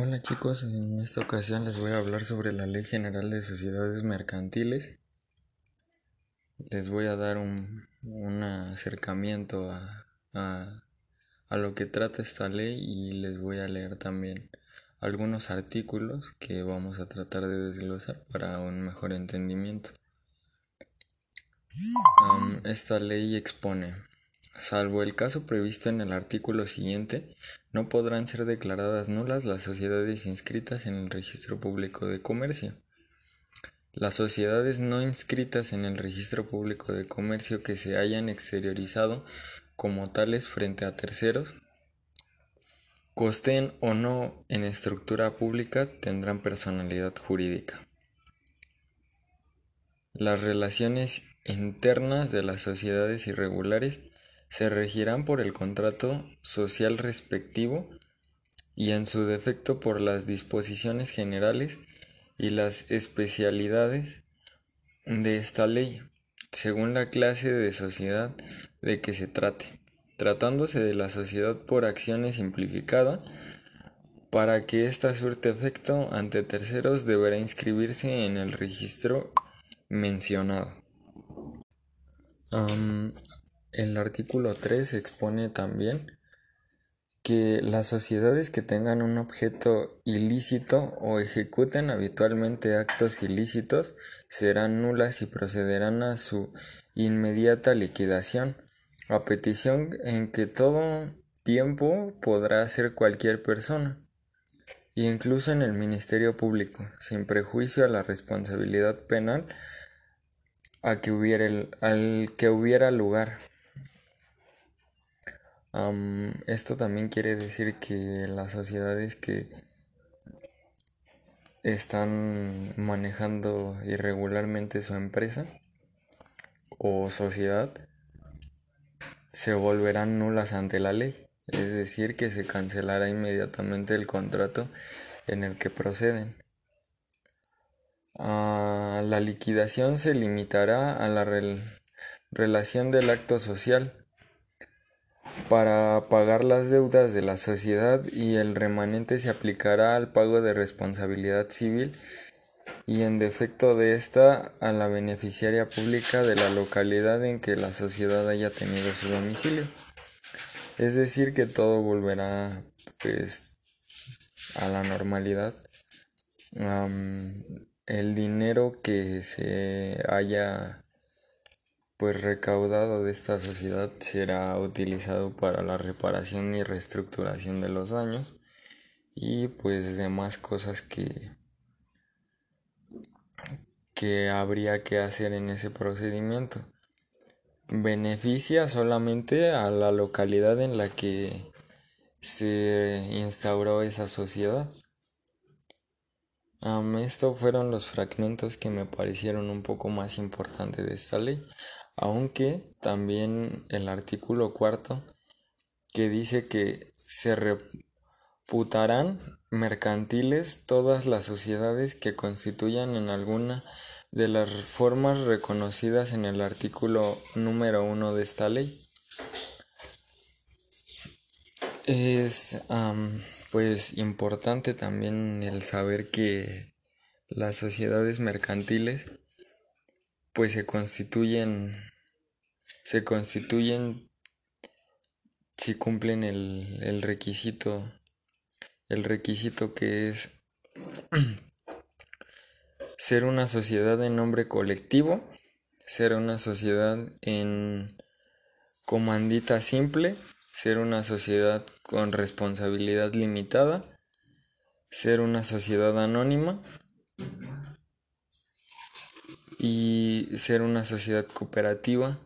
Hola chicos, en esta ocasión les voy a hablar sobre la Ley General de Sociedades Mercantiles. Les voy a dar un, acercamiento a, lo que trata esta ley y les voy a leer también algunos artículos que vamos a tratar de desglosar para un mejor entendimiento. esta ley expone Salvo el caso previsto en el artículo siguiente, no podrán ser declaradas nulas las sociedades inscritas en el Registro Público de Comercio. Las sociedades no inscritas en el Registro Público de Comercio que se hayan exteriorizado como tales frente a terceros, costen o no en estructura pública, tendrán personalidad jurídica. Las relaciones internas de las sociedades irregulares se regirán por el contrato social respectivo y en su defecto por las disposiciones generales y las especialidades de esta ley, según la clase de sociedad de que se trate. Tratándose de la sociedad por acciones simplificada, para que ésta surte efecto ante terceros deberá inscribirse en el registro mencionado. El artículo 3 expone también que las sociedades que tengan un objeto ilícito o ejecuten habitualmente actos ilícitos serán nulas y procederán a su inmediata liquidación, a petición en que todo tiempo podrá hacer cualquier persona, incluso en el Ministerio Público, sin prejuicio a la responsabilidad penal a que al que hubiera lugar esto también quiere decir que las sociedades que están manejando irregularmente su empresa o sociedad se volverán nulas ante la ley, es decir, que se cancelará inmediatamente el contrato en el que proceden. Ah, la liquidación se limitará a la relación del acto social para pagar las deudas de la sociedad y el remanente se aplicará al pago de responsabilidad civil y en defecto de esta a la beneficiaria pública de la localidad en que la sociedad haya tenido su domicilio. Es decir, que todo volverá pues a la normalidad. el dinero que se haya pues recaudado de esta sociedad será utilizado para la reparación y reestructuración de los daños y pues demás cosas que que habría que hacer en ese procedimiento. Beneficia solamente a la localidad en la que se instauró esa sociedad. Estos fueron los fragmentos que me parecieron un poco más importantes de esta ley aunque también el artículo cuarto que dice que se reputarán mercantiles todas las sociedades que constituyan en alguna de las formas reconocidas en el artículo número uno de esta ley. Es pues importante también el saber que las sociedades mercantiles pues se constituyen se constituyen si cumplen el, el requisito el requisito que es ser una sociedad en nombre colectivo ser una sociedad en comandita simple ser una sociedad con responsabilidad limitada ser una sociedad anónima y ser una sociedad cooperativa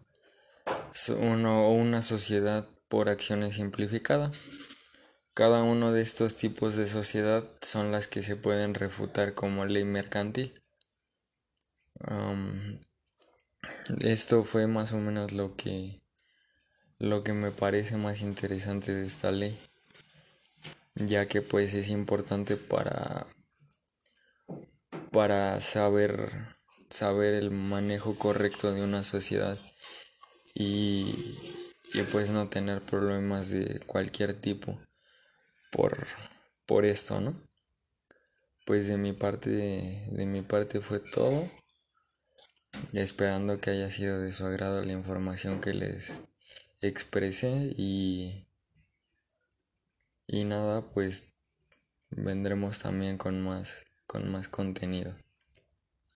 o una sociedad por acciones simplificada. Cada uno de estos tipos de sociedad son las que se pueden refutar como ley mercantil. esto fue más o menos lo que lo que me parece más interesante de esta ley, ya que pues es importante para para saber saber el manejo correcto de una sociedad y, y pues no tener problemas de cualquier tipo por, por esto, ¿no? pues de mi parte de mi parte fue todo esperando que haya sido de su agrado la información que les expresé y y nada pues vendremos también con más con más contenido